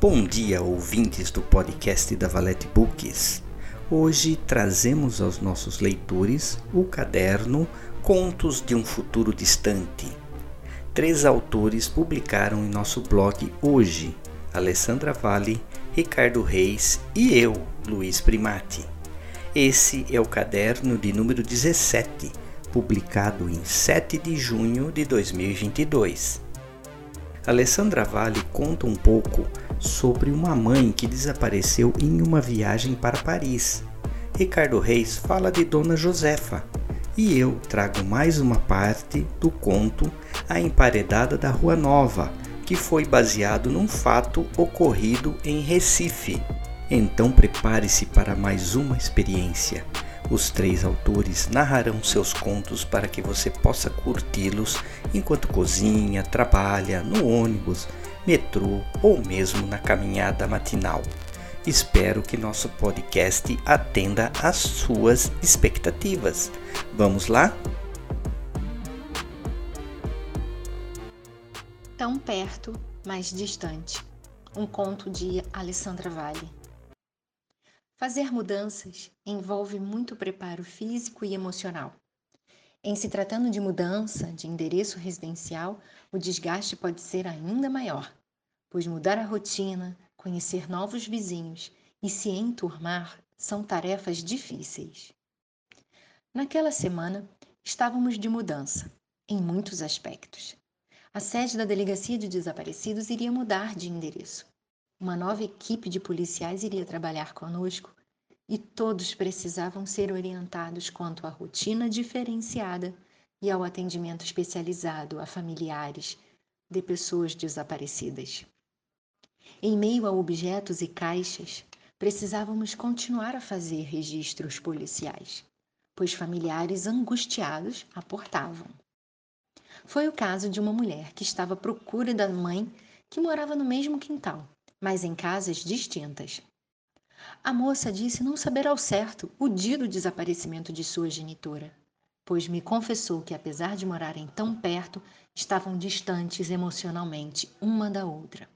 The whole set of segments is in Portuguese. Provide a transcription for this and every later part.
Bom dia, ouvintes do podcast da Valete Books. Hoje trazemos aos nossos leitores o caderno Contos de um Futuro Distante. Três autores publicaram em nosso blog hoje: Alessandra Vale, Ricardo Reis e eu, Luiz Primati. Esse é o caderno de número 17, publicado em 7 de junho de 2022. Alessandra Vale conta um pouco sobre uma mãe que desapareceu em uma viagem para Paris. Ricardo Reis fala de Dona Josefa. E eu trago mais uma parte do conto A Emparedada da Rua Nova, que foi baseado num fato ocorrido em Recife. Então prepare-se para mais uma experiência. Os três autores narrarão seus contos para que você possa curti-los enquanto cozinha, trabalha, no ônibus, metrô ou mesmo na caminhada matinal. Espero que nosso podcast atenda às suas expectativas. Vamos lá? Tão perto, mas distante. Um conto de Alessandra Vale. Fazer mudanças envolve muito preparo físico e emocional. Em se tratando de mudança de endereço residencial, o desgaste pode ser ainda maior, pois mudar a rotina, conhecer novos vizinhos e se enturmar são tarefas difíceis. Naquela semana, estávamos de mudança, em muitos aspectos. A sede da Delegacia de Desaparecidos iria mudar de endereço. Uma nova equipe de policiais iria trabalhar conosco e todos precisavam ser orientados quanto à rotina diferenciada e ao atendimento especializado a familiares de pessoas desaparecidas. Em meio a objetos e caixas, precisávamos continuar a fazer registros policiais, pois familiares angustiados aportavam. Foi o caso de uma mulher que estava à procura da mãe que morava no mesmo quintal mas em casas distintas. A moça disse não saber ao certo o dia do desaparecimento de sua genitora, pois me confessou que, apesar de morarem tão perto, estavam distantes emocionalmente uma da outra.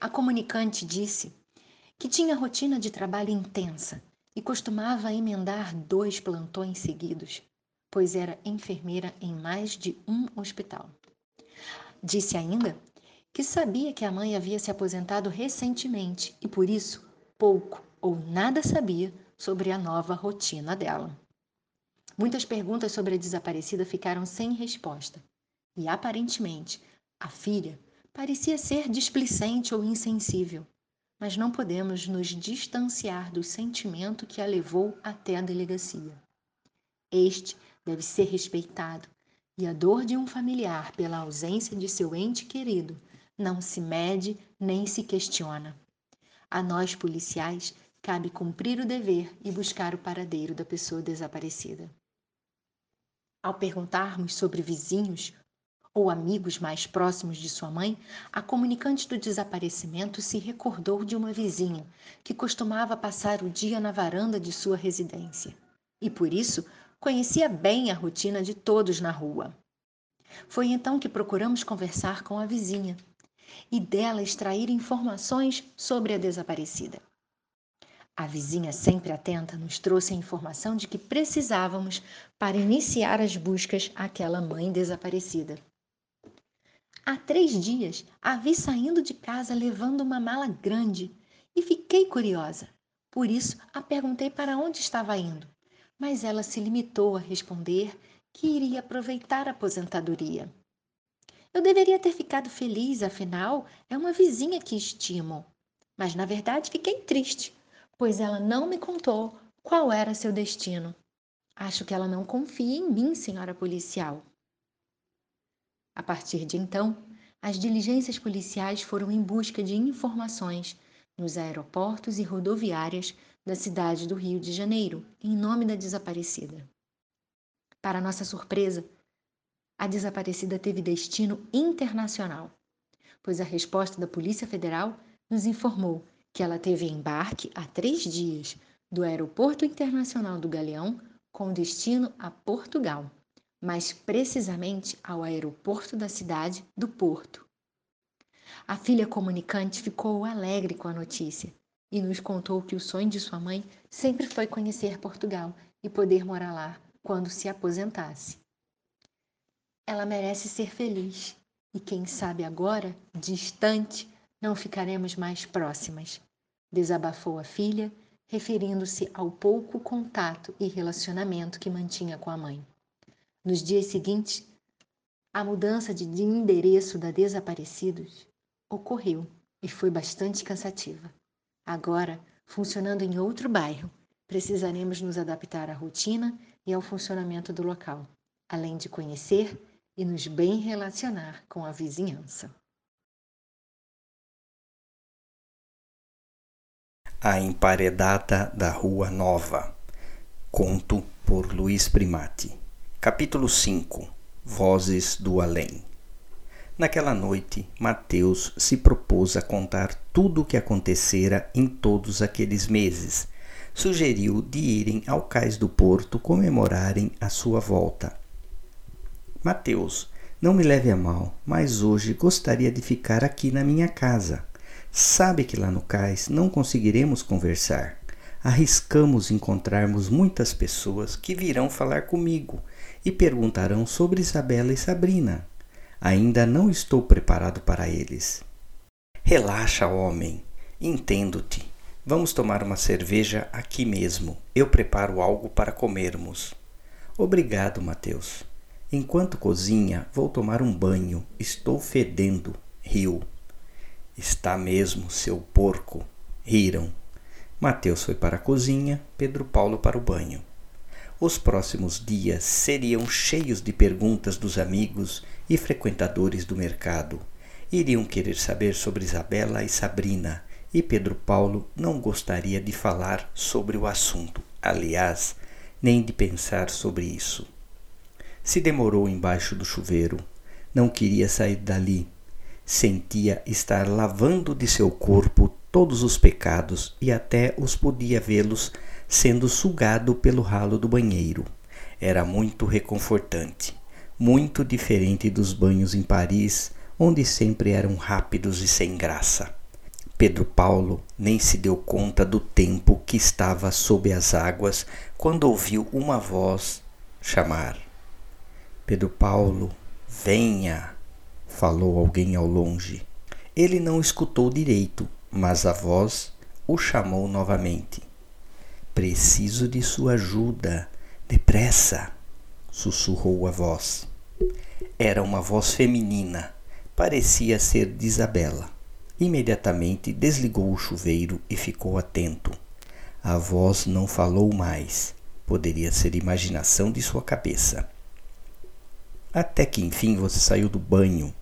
A comunicante disse que tinha rotina de trabalho intensa e costumava emendar dois plantões seguidos, pois era enfermeira em mais de um hospital. Disse ainda que sabia que a mãe havia se aposentado recentemente e por isso pouco ou nada sabia sobre a nova rotina dela. Muitas perguntas sobre a desaparecida ficaram sem resposta e aparentemente a filha parecia ser displicente ou insensível, mas não podemos nos distanciar do sentimento que a levou até a delegacia. Este deve ser respeitado e a dor de um familiar pela ausência de seu ente querido não se mede nem se questiona. A nós, policiais, cabe cumprir o dever e buscar o paradeiro da pessoa desaparecida. Ao perguntarmos sobre vizinhos ou amigos mais próximos de sua mãe, a comunicante do desaparecimento se recordou de uma vizinha que costumava passar o dia na varanda de sua residência e, por isso, conhecia bem a rotina de todos na rua. Foi então que procuramos conversar com a vizinha e dela extrair informações sobre a desaparecida. A vizinha, sempre atenta, nos trouxe a informação de que precisávamos para iniciar as buscas àquela mãe desaparecida. Há três dias a vi saindo de casa levando uma mala grande e fiquei curiosa. Por isso a perguntei para onde estava indo, mas ela se limitou a responder que iria aproveitar a aposentadoria. Eu deveria ter ficado feliz, afinal, é uma vizinha que estimo. Mas na verdade fiquei triste, pois ela não me contou qual era seu destino. Acho que ela não confia em mim, senhora policial. A partir de então, as diligências policiais foram em busca de informações nos aeroportos e rodoviárias da cidade do Rio de Janeiro, em nome da desaparecida. Para nossa surpresa, a desaparecida teve destino internacional, pois a resposta da Polícia Federal nos informou que ela teve embarque há três dias do Aeroporto Internacional do Galeão com destino a Portugal, mais precisamente ao aeroporto da cidade do Porto. A filha comunicante ficou alegre com a notícia e nos contou que o sonho de sua mãe sempre foi conhecer Portugal e poder morar lá quando se aposentasse. Ela merece ser feliz e quem sabe agora, distante, não ficaremos mais próximas, desabafou a filha, referindo-se ao pouco contato e relacionamento que mantinha com a mãe. Nos dias seguintes, a mudança de endereço da desaparecidos ocorreu e foi bastante cansativa. Agora, funcionando em outro bairro, precisaremos nos adaptar à rotina e ao funcionamento do local, além de conhecer e nos bem relacionar com a vizinhança. A Emparedada da Rua Nova. Conto por Luiz Primati. Capítulo 5 Vozes do Além. Naquela noite, Mateus se propôs a contar tudo o que acontecera em todos aqueles meses. Sugeriu de irem ao cais do porto comemorarem a sua volta. Mateus, não me leve a mal, mas hoje gostaria de ficar aqui na minha casa. Sabe que lá no cais não conseguiremos conversar. Arriscamos encontrarmos muitas pessoas que virão falar comigo e perguntarão sobre Isabela e Sabrina. Ainda não estou preparado para eles. Relaxa, homem. Entendo-te. Vamos tomar uma cerveja aqui mesmo. Eu preparo algo para comermos. Obrigado, Mateus. Enquanto cozinha, vou tomar um banho. Estou fedendo. Riu. Está mesmo, seu porco. Riram. Mateus foi para a cozinha, Pedro Paulo para o banho. Os próximos dias seriam cheios de perguntas dos amigos e frequentadores do mercado. Iriam querer saber sobre Isabela e Sabrina, e Pedro Paulo não gostaria de falar sobre o assunto, aliás, nem de pensar sobre isso. Se demorou embaixo do chuveiro, não queria sair dali. Sentia estar lavando de seu corpo todos os pecados e até os podia vê-los sendo sugado pelo ralo do banheiro. Era muito reconfortante, muito diferente dos banhos em Paris, onde sempre eram rápidos e sem graça. Pedro Paulo nem se deu conta do tempo que estava sob as águas quando ouviu uma voz chamar. Pedro Paulo, venha! falou alguém ao longe. Ele não escutou direito, mas a voz o chamou novamente. Preciso de sua ajuda. Depressa! sussurrou a voz. Era uma voz feminina. Parecia ser de Isabela. Imediatamente desligou o chuveiro e ficou atento. A voz não falou mais. Poderia ser imaginação de sua cabeça. Até que enfim você saiu do banho.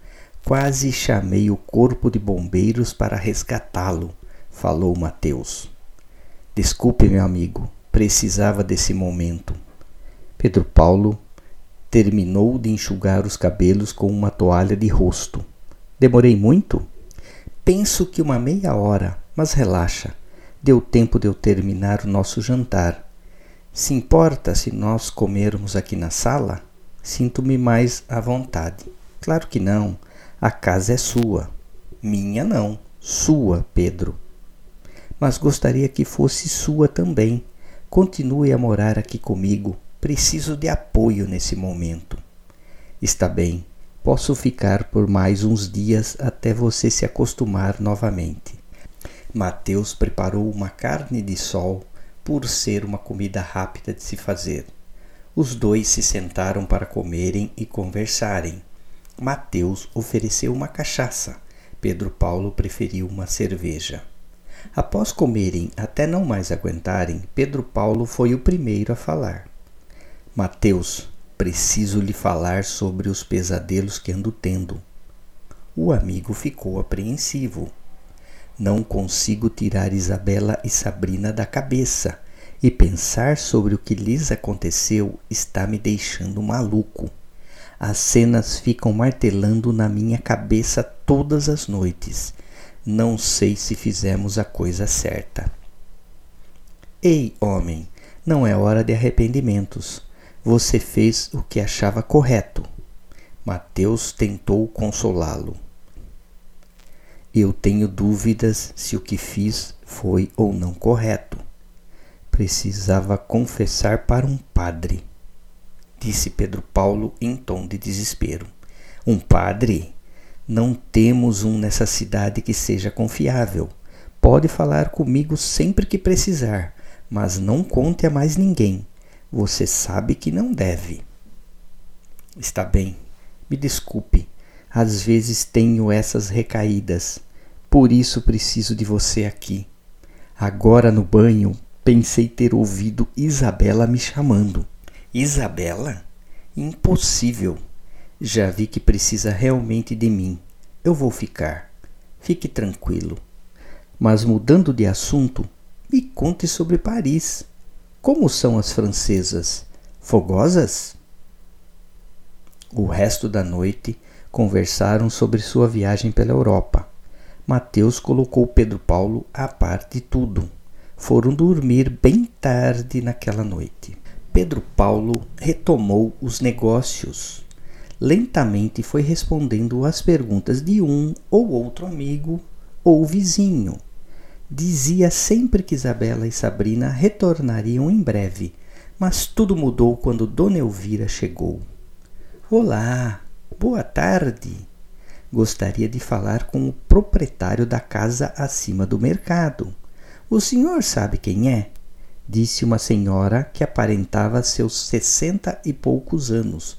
Quase chamei o corpo de bombeiros para resgatá-lo, falou Mateus. Desculpe, meu amigo, precisava desse momento. Pedro Paulo terminou de enxugar os cabelos com uma toalha de rosto. Demorei muito? Penso que uma meia hora, mas relaxa. Deu tempo de eu terminar o nosso jantar. Se importa se nós comermos aqui na sala? Sinto-me mais à vontade. Claro que não. A casa é sua. Minha não. Sua, Pedro mas gostaria que fosse sua também. Continue a morar aqui comigo. Preciso de apoio nesse momento. Está bem, posso ficar por mais uns dias até você se acostumar novamente. Mateus preparou uma carne de sol por ser uma comida rápida de se fazer. Os dois se sentaram para comerem e conversarem. Mateus ofereceu uma cachaça. Pedro Paulo preferiu uma cerveja. Após comerem até não mais aguentarem, Pedro Paulo foi o primeiro a falar. Mateus, preciso lhe falar sobre os pesadelos que ando tendo. O amigo ficou apreensivo. Não consigo tirar Isabela e Sabrina da cabeça, e pensar sobre o que lhes aconteceu está me deixando maluco. As cenas ficam martelando na minha cabeça todas as noites não sei se fizemos a coisa certa. Ei, homem, não é hora de arrependimentos. Você fez o que achava correto. Mateus tentou consolá-lo. Eu tenho dúvidas se o que fiz foi ou não correto. Precisava confessar para um padre, disse Pedro Paulo em tom de desespero. Um padre? Não temos um nessa cidade que seja confiável. Pode falar comigo sempre que precisar, mas não conte a mais ninguém. Você sabe que não deve. Está bem, me desculpe. Às vezes tenho essas recaídas. Por isso preciso de você aqui. Agora no banho, pensei ter ouvido Isabela me chamando. Isabela? Impossível. Já vi que precisa realmente de mim. Eu vou ficar. Fique tranquilo. Mas mudando de assunto, me conte sobre Paris. Como são as francesas? Fogosas? O resto da noite conversaram sobre sua viagem pela Europa. Mateus colocou Pedro Paulo a par de tudo. Foram dormir bem tarde naquela noite. Pedro Paulo retomou os negócios. Lentamente foi respondendo às perguntas de um ou outro amigo ou vizinho. Dizia sempre que Isabela e Sabrina retornariam em breve, mas tudo mudou quando Dona Elvira chegou. Olá, boa tarde. Gostaria de falar com o proprietário da casa acima do mercado. O senhor sabe quem é? Disse uma senhora que aparentava seus sessenta e poucos anos,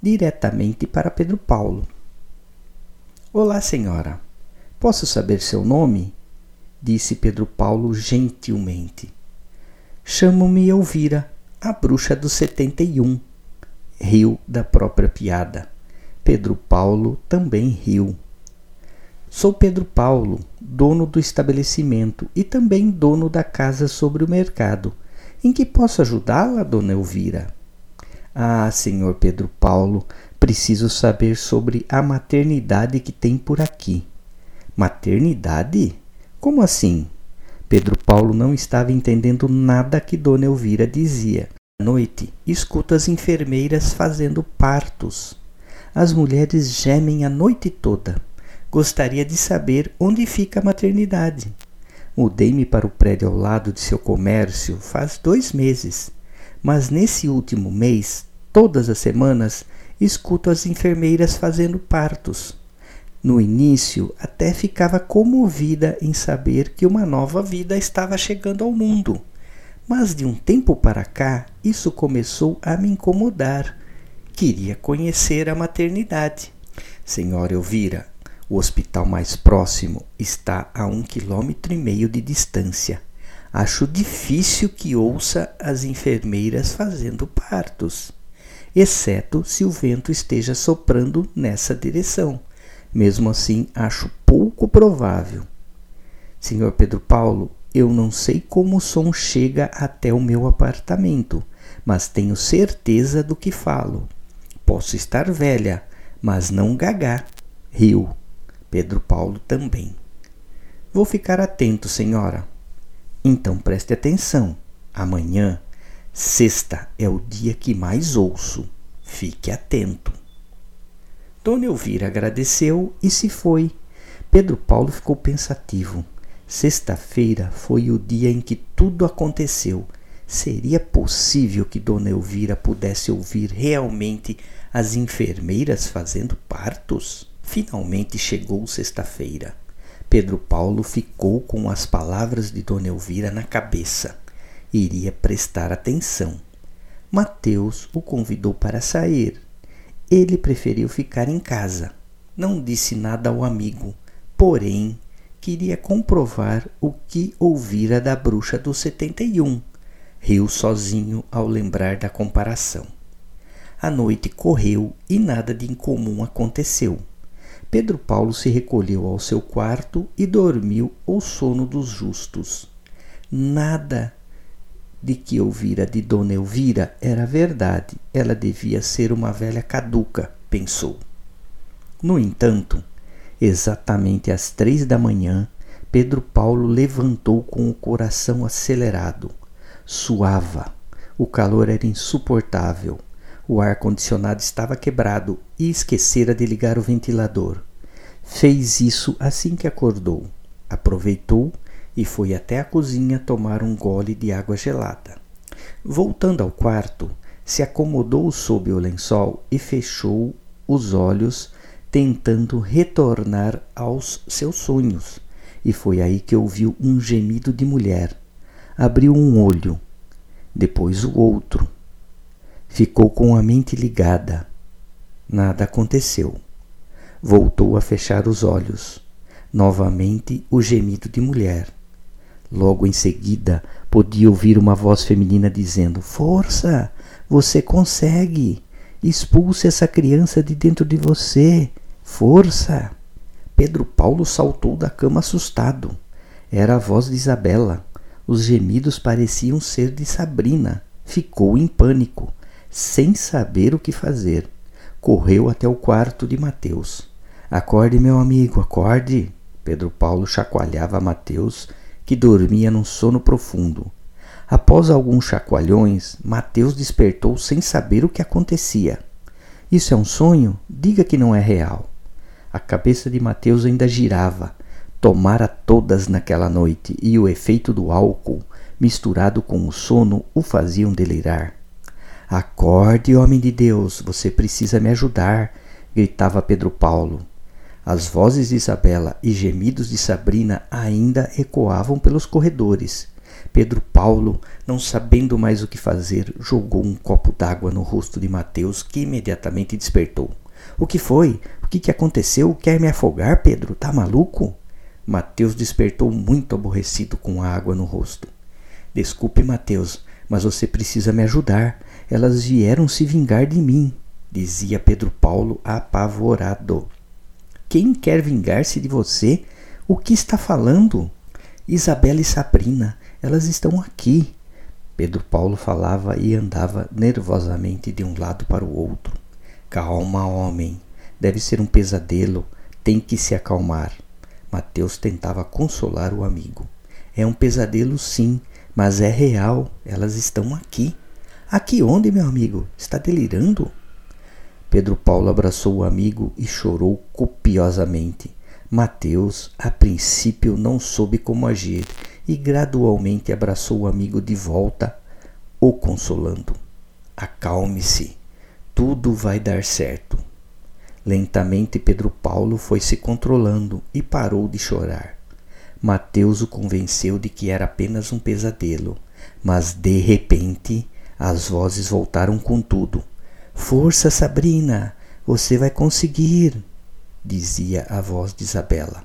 diretamente para Pedro Paulo. Olá, senhora. Posso saber seu nome? Disse Pedro Paulo gentilmente. Chamo-me Elvira, a bruxa do setenta e um riu da própria piada. Pedro Paulo também riu. Sou Pedro Paulo, dono do estabelecimento e também dono da casa sobre o mercado. Em que posso ajudá-la, dona Elvira? Ah, senhor Pedro Paulo, preciso saber sobre a maternidade que tem por aqui. Maternidade? Como assim? Pedro Paulo não estava entendendo nada que Dona Elvira dizia noite, escuto as enfermeiras fazendo partos. As mulheres gemem a noite toda. Gostaria de saber onde fica a maternidade. Mudei-me para o prédio ao lado de seu comércio faz dois meses, mas nesse último mês, todas as semanas, escuto as enfermeiras fazendo partos. No início, até ficava comovida em saber que uma nova vida estava chegando ao mundo mas de um tempo para cá, isso começou a me incomodar. Queria conhecer a maternidade. Senhora Elvira, o hospital mais próximo está a um quilômetro e meio de distância. Acho difícil que ouça as enfermeiras fazendo partos, exceto se o vento esteja soprando nessa direção. Mesmo assim, acho pouco provável. Senhor Pedro Paulo, eu não sei como o som chega até o meu apartamento, mas tenho certeza do que falo. Posso estar velha, mas não gagá. Riu. Pedro Paulo também. Vou ficar atento, senhora. Então preste atenção. Amanhã, sexta, é o dia que mais ouço. Fique atento. Dona Elvira agradeceu e se foi. Pedro Paulo ficou pensativo. Sexta-feira foi o dia em que tudo aconteceu. Seria possível que Dona Elvira pudesse ouvir realmente as enfermeiras fazendo partos? Finalmente chegou sexta-feira. Pedro Paulo ficou com as palavras de Dona Elvira na cabeça. Iria prestar atenção. Mateus o convidou para sair. Ele preferiu ficar em casa. Não disse nada ao amigo, porém queria comprovar o que ouvira da bruxa do 71. Riu sozinho ao lembrar da comparação. A noite correu e nada de incomum aconteceu. Pedro Paulo se recolheu ao seu quarto e dormiu o sono dos justos. Nada de que ouvira de Dona Elvira era verdade. Ela devia ser uma velha caduca, pensou. No entanto, Exatamente às três da manhã, Pedro Paulo levantou com o coração acelerado. Suava. O calor era insuportável. O ar-condicionado estava quebrado e esquecera de ligar o ventilador. Fez isso assim que acordou. Aproveitou e foi até a cozinha tomar um gole de água gelada. Voltando ao quarto, se acomodou sob o lençol e fechou os olhos, tentando retornar aos seus sonhos. E foi aí que ouviu um gemido de mulher. Abriu um olho, depois o outro. Ficou com a mente ligada. Nada aconteceu. Voltou a fechar os olhos. Novamente o gemido de mulher. Logo em seguida, podia ouvir uma voz feminina dizendo: Força! Você consegue! Expulse essa criança de dentro de você! Força! Pedro Paulo saltou da cama assustado. Era a voz de Isabela. Os gemidos pareciam ser de Sabrina. Ficou em pânico, sem saber o que fazer. Correu até o quarto de Mateus. Acorde, meu amigo, acorde. Pedro Paulo chacoalhava Mateus, que dormia num sono profundo. Após alguns chacoalhões, Mateus despertou sem saber o que acontecia. Isso é um sonho? Diga que não é real. A cabeça de Mateus ainda girava. Tomara todas naquela noite e o efeito do álcool, misturado com o sono, o faziam delirar. Acorde, homem de Deus, você precisa me ajudar, gritava Pedro Paulo. As vozes de Isabela e gemidos de Sabrina ainda ecoavam pelos corredores. Pedro Paulo, não sabendo mais o que fazer, jogou um copo d'água no rosto de Mateus, que imediatamente despertou. O que foi? O que, que aconteceu? Quer me afogar, Pedro? Tá maluco? Mateus despertou muito aborrecido com a água no rosto. Desculpe, Mateus, mas você precisa me ajudar. Elas vieram se vingar de mim, dizia Pedro Paulo apavorado. Quem quer vingar-se de você? O que está falando? Isabela e Sabrina, elas estão aqui. Pedro Paulo falava e andava nervosamente de um lado para o outro. Calma, homem. Deve ser um pesadelo. Tem que se acalmar. Mateus tentava consolar o amigo. É um pesadelo, sim, mas é real. Elas estão aqui. Aqui onde, meu amigo? Está delirando? Pedro Paulo abraçou o amigo e chorou copiosamente. Mateus, a princípio, não soube como agir e gradualmente abraçou o amigo de volta, o consolando. Acalme-se, tudo vai dar certo. Lentamente Pedro Paulo foi se controlando e parou de chorar. Mateus o convenceu de que era apenas um pesadelo, mas de repente as vozes voltaram com tudo. Força, Sabrina, você vai conseguir, dizia a voz de Isabela.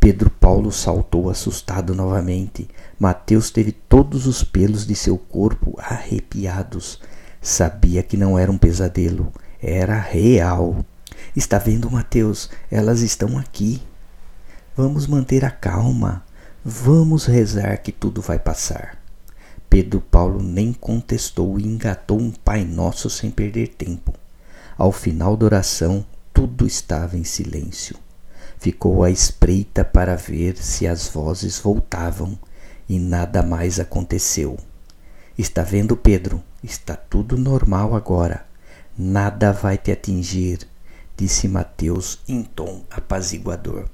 Pedro Paulo saltou assustado novamente. Mateus teve todos os pelos de seu corpo arrepiados. Sabia que não era um pesadelo, era real. Está vendo, Mateus? Elas estão aqui. Vamos manter a calma. Vamos rezar que tudo vai passar. Pedro Paulo nem contestou e engatou um Pai Nosso sem perder tempo. Ao final da oração, tudo estava em silêncio. Ficou à espreita para ver se as vozes voltavam e nada mais aconteceu. Está vendo, Pedro? Está tudo normal agora. Nada vai te atingir, disse Mateus em tom apaziguador.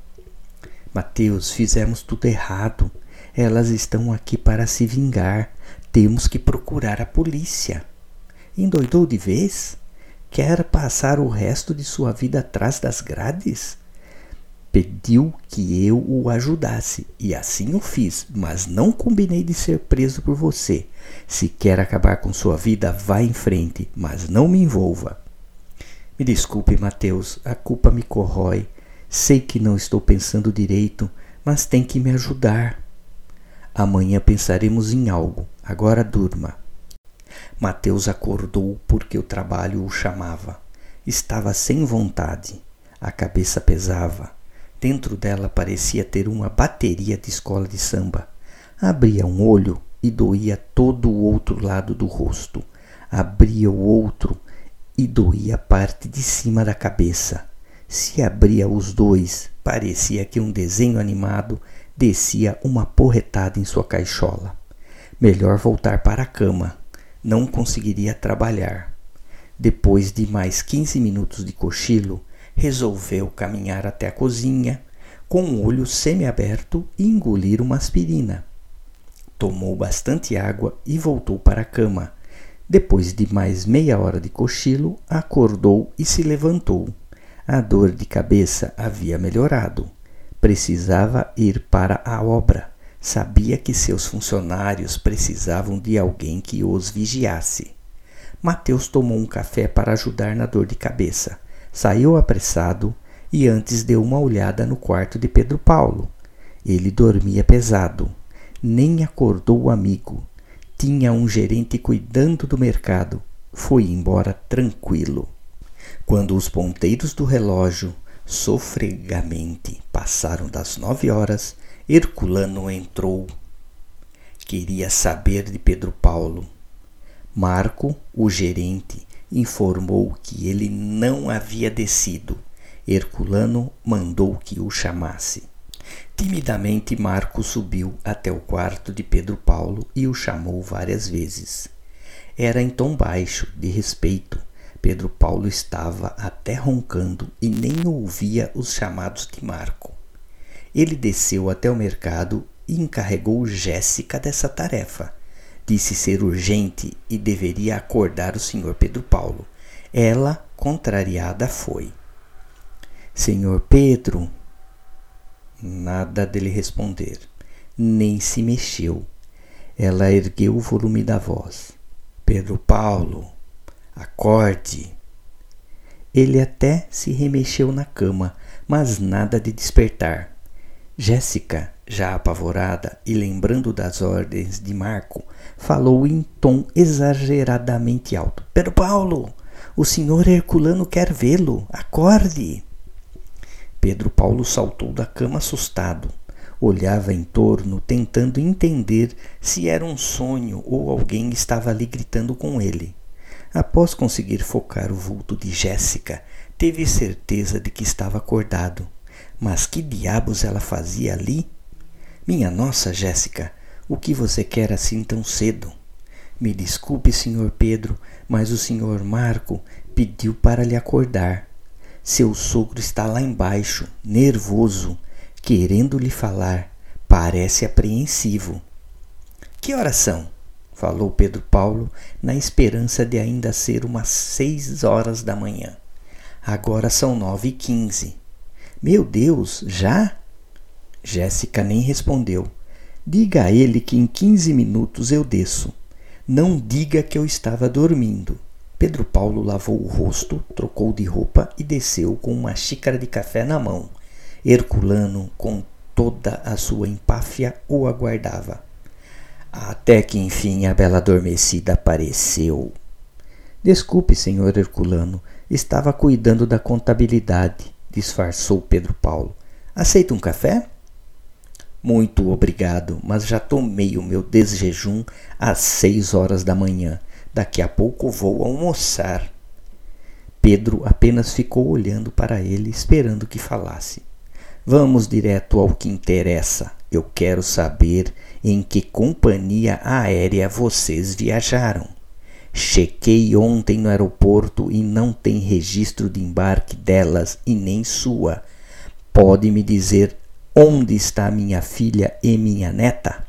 Mateus, fizemos tudo errado. Elas estão aqui para se vingar. Temos que procurar a polícia. Endoidou de vez? Quer passar o resto de sua vida atrás das grades? Pediu que eu o ajudasse, e assim o fiz, mas não combinei de ser preso por você. Se quer acabar com sua vida, vá em frente, mas não me envolva. Me desculpe, Mateus, a culpa me corrói. Sei que não estou pensando direito, mas tem que me ajudar. Amanhã pensaremos em algo. Agora durma. Mateus acordou porque o trabalho o chamava. Estava sem vontade. A cabeça pesava. Dentro dela parecia ter uma bateria de escola de samba. Abria um olho e doía todo o outro lado do rosto. Abria o outro e doía a parte de cima da cabeça. Se abria os dois, parecia que um desenho animado descia uma porretada em sua caixola. Melhor voltar para a cama. Não conseguiria trabalhar. Depois de mais quinze minutos de cochilo, resolveu caminhar até a cozinha, com o olho semiaberto e engolir uma aspirina. Tomou bastante água e voltou para a cama. Depois de mais meia hora de cochilo, acordou e se levantou. A dor de cabeça havia melhorado. Precisava ir para a obra. Sabia que seus funcionários precisavam de alguém que os vigiasse. Mateus tomou um café para ajudar na dor de cabeça. Saiu apressado e antes deu uma olhada no quarto de Pedro Paulo. Ele dormia pesado. Nem acordou o amigo. Tinha um gerente cuidando do mercado. Foi embora tranquilo. Quando os ponteiros do relógio sofregamente passaram das nove horas, Herculano entrou. Queria saber de Pedro Paulo. Marco, o gerente, informou que ele não havia descido. Herculano mandou que o chamasse. Timidamente, Marco subiu até o quarto de Pedro Paulo e o chamou várias vezes. Era em tom baixo, de respeito. Pedro Paulo estava até roncando e nem ouvia os chamados de Marco. Ele desceu até o mercado e encarregou Jéssica dessa tarefa disse ser urgente e deveria acordar o senhor Pedro Paulo. Ela, contrariada, foi. Senhor Pedro. Nada dele responder, nem se mexeu. Ela ergueu o volume da voz. Pedro Paulo, acorde. Ele até se remexeu na cama, mas nada de despertar. Jéssica, já apavorada e lembrando das ordens de Marco, falou em tom exageradamente alto: Pedro Paulo, o senhor Herculano quer vê-lo. Acorde! Pedro Paulo saltou da cama assustado. Olhava em torno, tentando entender se era um sonho ou alguém estava ali gritando com ele. Após conseguir focar o vulto de Jéssica, teve certeza de que estava acordado. Mas que diabos ela fazia ali? Minha nossa, Jéssica, o que você quer assim tão cedo? Me desculpe, senhor Pedro, mas o senhor Marco pediu para lhe acordar. Seu sogro está lá embaixo, nervoso, querendo lhe falar. Parece apreensivo. Que horas são? falou Pedro Paulo, na esperança de ainda ser umas seis horas da manhã. Agora são nove e quinze. Meu Deus, já? Jéssica nem respondeu. Diga a ele que em quinze minutos eu desço. Não diga que eu estava dormindo. Pedro Paulo lavou o rosto, trocou de roupa e desceu com uma xícara de café na mão. Herculano, com toda a sua empáfia, o aguardava. Até que enfim a bela adormecida apareceu. Desculpe, senhor Herculano, estava cuidando da contabilidade disfarçou Pedro Paulo. Aceita um café? Muito obrigado, mas já tomei o meu desjejum às seis horas da manhã. Daqui a pouco vou almoçar. Pedro apenas ficou olhando para ele, esperando que falasse. Vamos direto ao que interessa. Eu quero saber em que companhia aérea vocês viajaram. Chequei ontem no aeroporto e não tem registro de embarque delas e nem sua. Pode me dizer onde está minha filha e minha neta?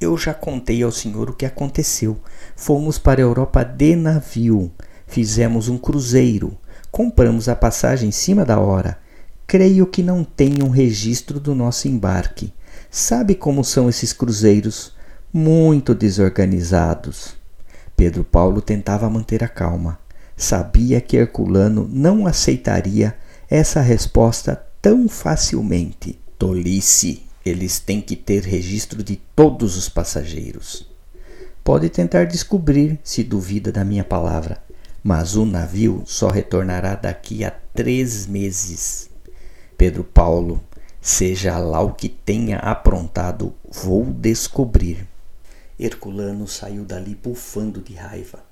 Eu já contei ao senhor o que aconteceu. Fomos para a Europa de navio. Fizemos um cruzeiro. Compramos a passagem em cima da hora. Creio que não tem um registro do nosso embarque. Sabe como são esses cruzeiros? Muito desorganizados. Pedro Paulo tentava manter a calma. Sabia que Herculano não aceitaria essa resposta tão facilmente. Tolice! Eles têm que ter registro de todos os passageiros. Pode tentar descobrir, se duvida da minha palavra, mas o navio só retornará daqui a três meses. Pedro Paulo, seja lá o que tenha aprontado, vou descobrir. Herculano saiu dali bufando de raiva.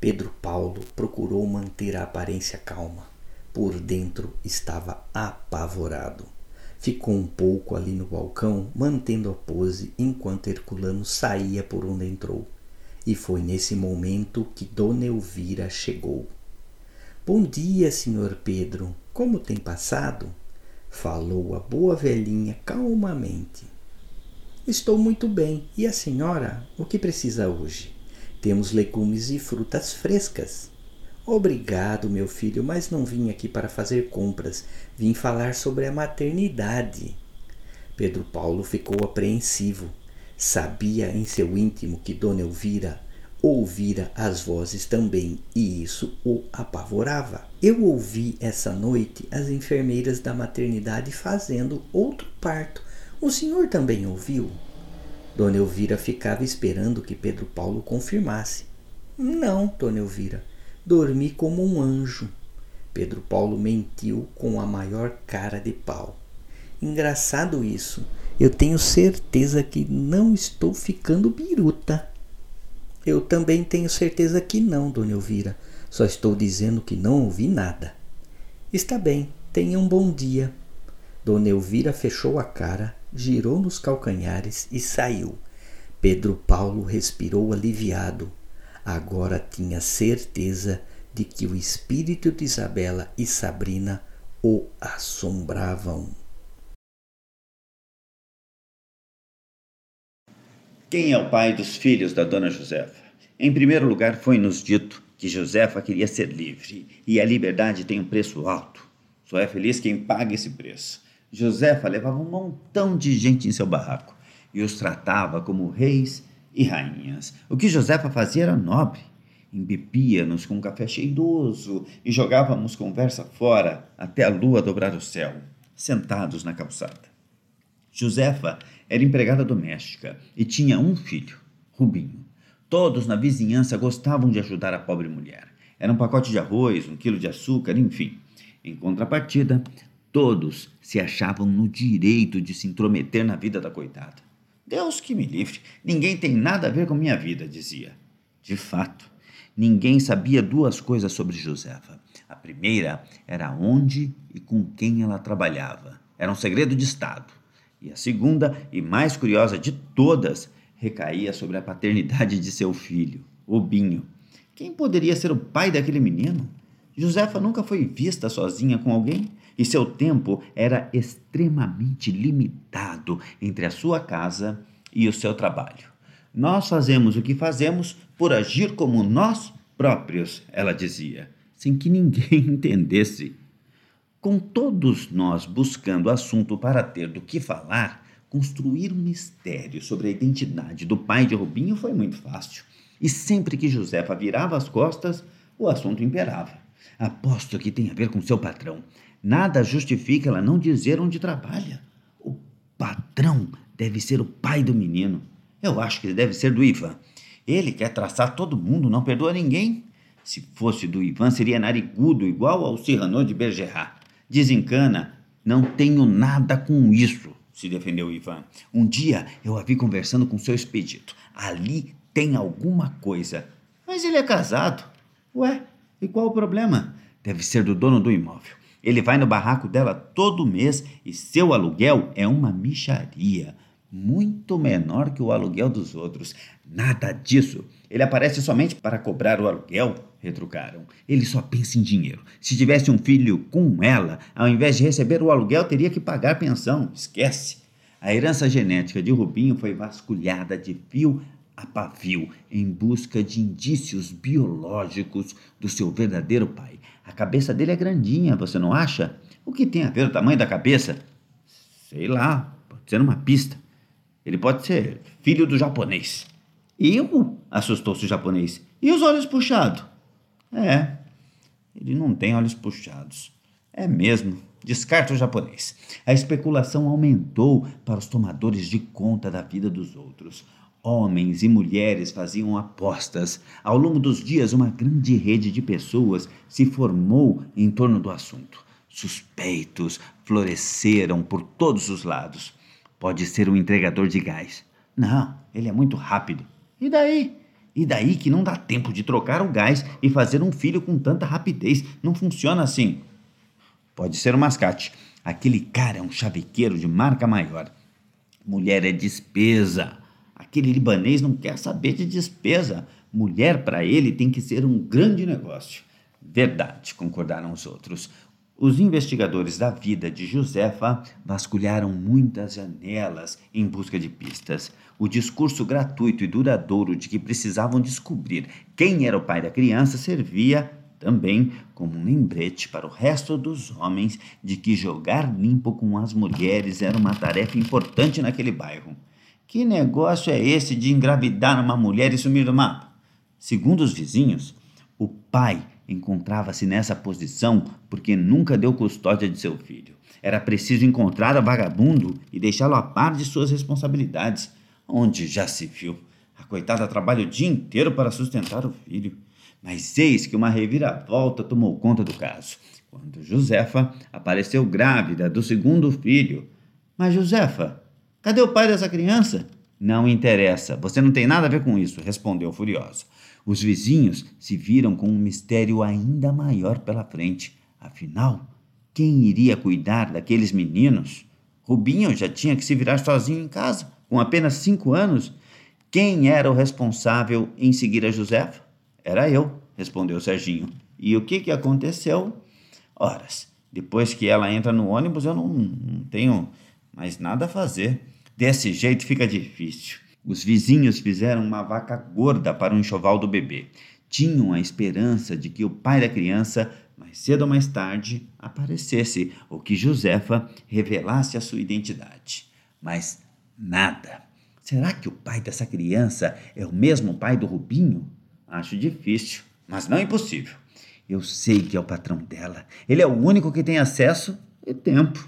Pedro Paulo procurou manter a aparência calma. Por dentro estava apavorado. Ficou um pouco ali no balcão, mantendo a pose enquanto Herculano saía por onde entrou. E foi nesse momento que Dona Elvira chegou. Bom dia, senhor Pedro. Como tem passado? Falou a boa velhinha calmamente. Estou muito bem. E a senhora? O que precisa hoje? Temos legumes e frutas frescas. Obrigado, meu filho, mas não vim aqui para fazer compras. Vim falar sobre a maternidade. Pedro Paulo ficou apreensivo. Sabia em seu íntimo que Dona Elvira ouvira as vozes também, e isso o apavorava. Eu ouvi essa noite as enfermeiras da maternidade fazendo outro parto. O senhor também ouviu? Dona Elvira ficava esperando que Pedro Paulo confirmasse. Não, Dona Elvira. Dormi como um anjo. Pedro Paulo mentiu com a maior cara de pau. Engraçado isso. Eu tenho certeza que não estou ficando biruta. Eu também tenho certeza que não, Dona Elvira. Só estou dizendo que não ouvi nada. Está bem, tenha um bom dia. Dona Elvira fechou a cara, girou nos calcanhares e saiu. Pedro Paulo respirou aliviado. Agora tinha certeza de que o espírito de Isabela e Sabrina o assombravam. Quem é o pai dos filhos da dona Josefa? Em primeiro lugar, foi-nos dito que Josefa queria ser livre, e a liberdade tem um preço alto. Só é feliz quem paga esse preço. Josefa levava um montão de gente em seu barraco e os tratava como reis e rainhas. O que Josefa fazia era nobre. Embebia-nos com um café cheiroso e jogávamos conversa fora até a lua dobrar o céu, sentados na calçada. Josefa era empregada doméstica e tinha um filho, Rubinho. Todos na vizinhança gostavam de ajudar a pobre mulher. Era um pacote de arroz, um quilo de açúcar, enfim. Em contrapartida, todos se achavam no direito de se intrometer na vida da coitada. Deus que me livre, ninguém tem nada a ver com minha vida, dizia. De fato, ninguém sabia duas coisas sobre Josefa. A primeira era onde e com quem ela trabalhava. Era um segredo de Estado. E a segunda, e mais curiosa de todas, recaía sobre a paternidade de seu filho, Obinho. Quem poderia ser o pai daquele menino? Josefa nunca foi vista sozinha com alguém e seu tempo era extremamente limitado entre a sua casa e o seu trabalho. Nós fazemos o que fazemos por agir como nós próprios, ela dizia, sem que ninguém entendesse. Com todos nós buscando assunto para ter do que falar, construir um mistério sobre a identidade do pai de Rubinho foi muito fácil. E sempre que Josefa virava as costas, o assunto imperava. Aposto que tem a ver com seu patrão. Nada justifica ela não dizer onde trabalha. O patrão deve ser o pai do menino. Eu acho que deve ser do Ivan. Ele quer traçar todo mundo, não perdoa ninguém. Se fosse do Ivan, seria narigudo, igual ao Cyrano de Bergerac. Desencana. Não tenho nada com isso, se defendeu Ivan. Um dia eu a vi conversando com seu expedito. Ali tem alguma coisa. Mas ele é casado. Ué, e qual o problema? Deve ser do dono do imóvel. Ele vai no barraco dela todo mês e seu aluguel é uma micharia muito menor que o aluguel dos outros. Nada disso. Ele aparece somente para cobrar o aluguel, retrucaram. Ele só pensa em dinheiro. Se tivesse um filho com ela, ao invés de receber o aluguel, teria que pagar pensão. Esquece. A herança genética de Rubinho foi vasculhada de fio a pavio em busca de indícios biológicos do seu verdadeiro pai. A cabeça dele é grandinha, você não acha? O que tem a ver o tamanho da cabeça? Sei lá, pode ser uma pista. Ele pode ser filho do japonês. Eu? assustou-se o japonês. E os olhos puxados? É, ele não tem olhos puxados. É mesmo. Descarta o japonês. A especulação aumentou para os tomadores de conta da vida dos outros. Homens e mulheres faziam apostas. Ao longo dos dias, uma grande rede de pessoas se formou em torno do assunto. Suspeitos floresceram por todos os lados. Pode ser um entregador de gás. Não, ele é muito rápido. E daí? E daí que não dá tempo de trocar o gás e fazer um filho com tanta rapidez. Não funciona assim. Pode ser um mascate. Aquele cara é um chavequeiro de marca maior. Mulher é despesa. Aquele libanês não quer saber de despesa. Mulher para ele tem que ser um grande negócio. Verdade, concordaram os outros. Os investigadores da vida de Josefa vasculharam muitas janelas em busca de pistas. O discurso gratuito e duradouro de que precisavam descobrir quem era o pai da criança servia também como um lembrete para o resto dos homens de que jogar limpo com as mulheres era uma tarefa importante naquele bairro. Que negócio é esse de engravidar uma mulher e sumir do mapa? Segundo os vizinhos, o pai encontrava-se nessa posição porque nunca deu custódia de seu filho. Era preciso encontrar o vagabundo e deixá-lo a par de suas responsabilidades. Onde já se viu? A coitada trabalha o dia inteiro para sustentar o filho. Mas eis que uma reviravolta tomou conta do caso. Quando Josefa apareceu grávida do segundo filho. Mas, Josefa, cadê o pai dessa criança? Não interessa, você não tem nada a ver com isso, respondeu furiosa. Os vizinhos se viram com um mistério ainda maior pela frente. Afinal, quem iria cuidar daqueles meninos? Rubinho já tinha que se virar sozinho em casa, com apenas cinco anos. Quem era o responsável em seguir a Josefa? Era eu, respondeu Serginho. E o que, que aconteceu? Horas, depois que ela entra no ônibus, eu não, não tenho mais nada a fazer. Desse jeito fica difícil. Os vizinhos fizeram uma vaca gorda para o enxoval do bebê. Tinham a esperança de que o pai da criança, mais cedo ou mais tarde, aparecesse ou que Josefa revelasse a sua identidade. Mas nada. Será que o pai dessa criança é o mesmo pai do Rubinho? Acho difícil, mas não impossível. Eu sei que é o patrão dela. Ele é o único que tem acesso e tempo.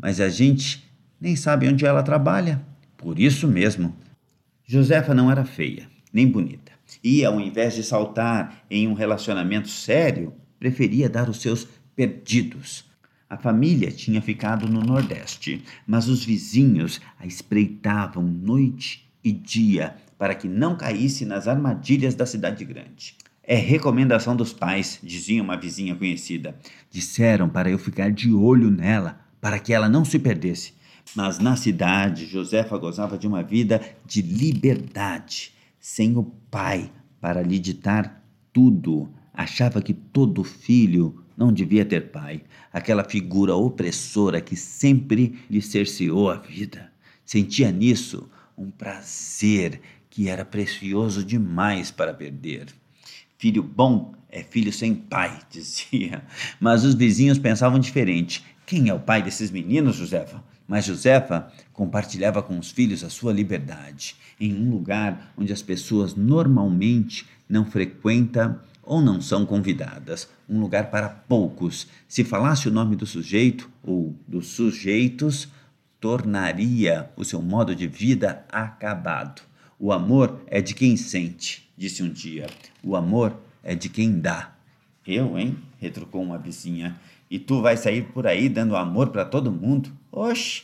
Mas a gente nem sabe onde ela trabalha. Por isso mesmo. Josefa não era feia, nem bonita. E, ao invés de saltar em um relacionamento sério, preferia dar os seus perdidos. A família tinha ficado no Nordeste, mas os vizinhos a espreitavam noite e dia para que não caísse nas armadilhas da cidade grande. É recomendação dos pais, dizia uma vizinha conhecida. Disseram para eu ficar de olho nela, para que ela não se perdesse. Mas na cidade, Josefa gozava de uma vida de liberdade, sem o pai para lhe ditar tudo. Achava que todo filho não devia ter pai, aquela figura opressora que sempre lhe cerceou a vida. Sentia nisso um prazer que era precioso demais para perder. Filho bom é filho sem pai, dizia. Mas os vizinhos pensavam diferente. Quem é o pai desses meninos, Josefa? Mas Josefa compartilhava com os filhos a sua liberdade, em um lugar onde as pessoas normalmente não frequentam ou não são convidadas, um lugar para poucos. Se falasse o nome do sujeito ou dos sujeitos, tornaria o seu modo de vida acabado. O amor é de quem sente, disse um dia. O amor é de quem dá. Eu, hein? retrucou uma vizinha. E tu vai sair por aí dando amor para todo mundo? Oxe,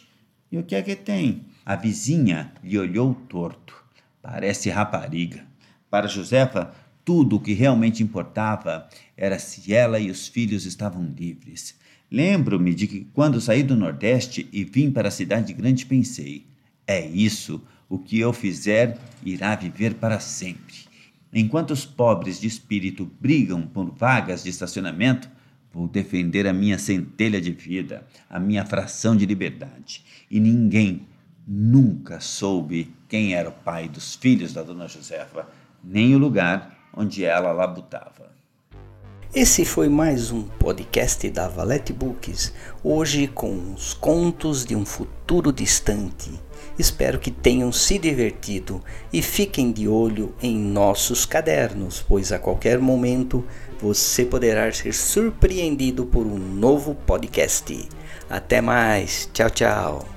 e o que é que tem? A vizinha lhe olhou torto. Parece rapariga. Para Josefa, tudo o que realmente importava era se ela e os filhos estavam livres. Lembro-me de que quando saí do Nordeste e vim para a cidade grande pensei: é isso, o que eu fizer irá viver para sempre. Enquanto os pobres de espírito brigam por vagas de estacionamento, vou defender a minha centelha de vida, a minha fração de liberdade. E ninguém nunca soube quem era o pai dos filhos da dona Josefa, nem o lugar onde ela labutava. Esse foi mais um podcast da Valete Books, hoje com os contos de um futuro distante. Espero que tenham se divertido e fiquem de olho em nossos cadernos, pois a qualquer momento você poderá ser surpreendido por um novo podcast. Até mais, tchau, tchau.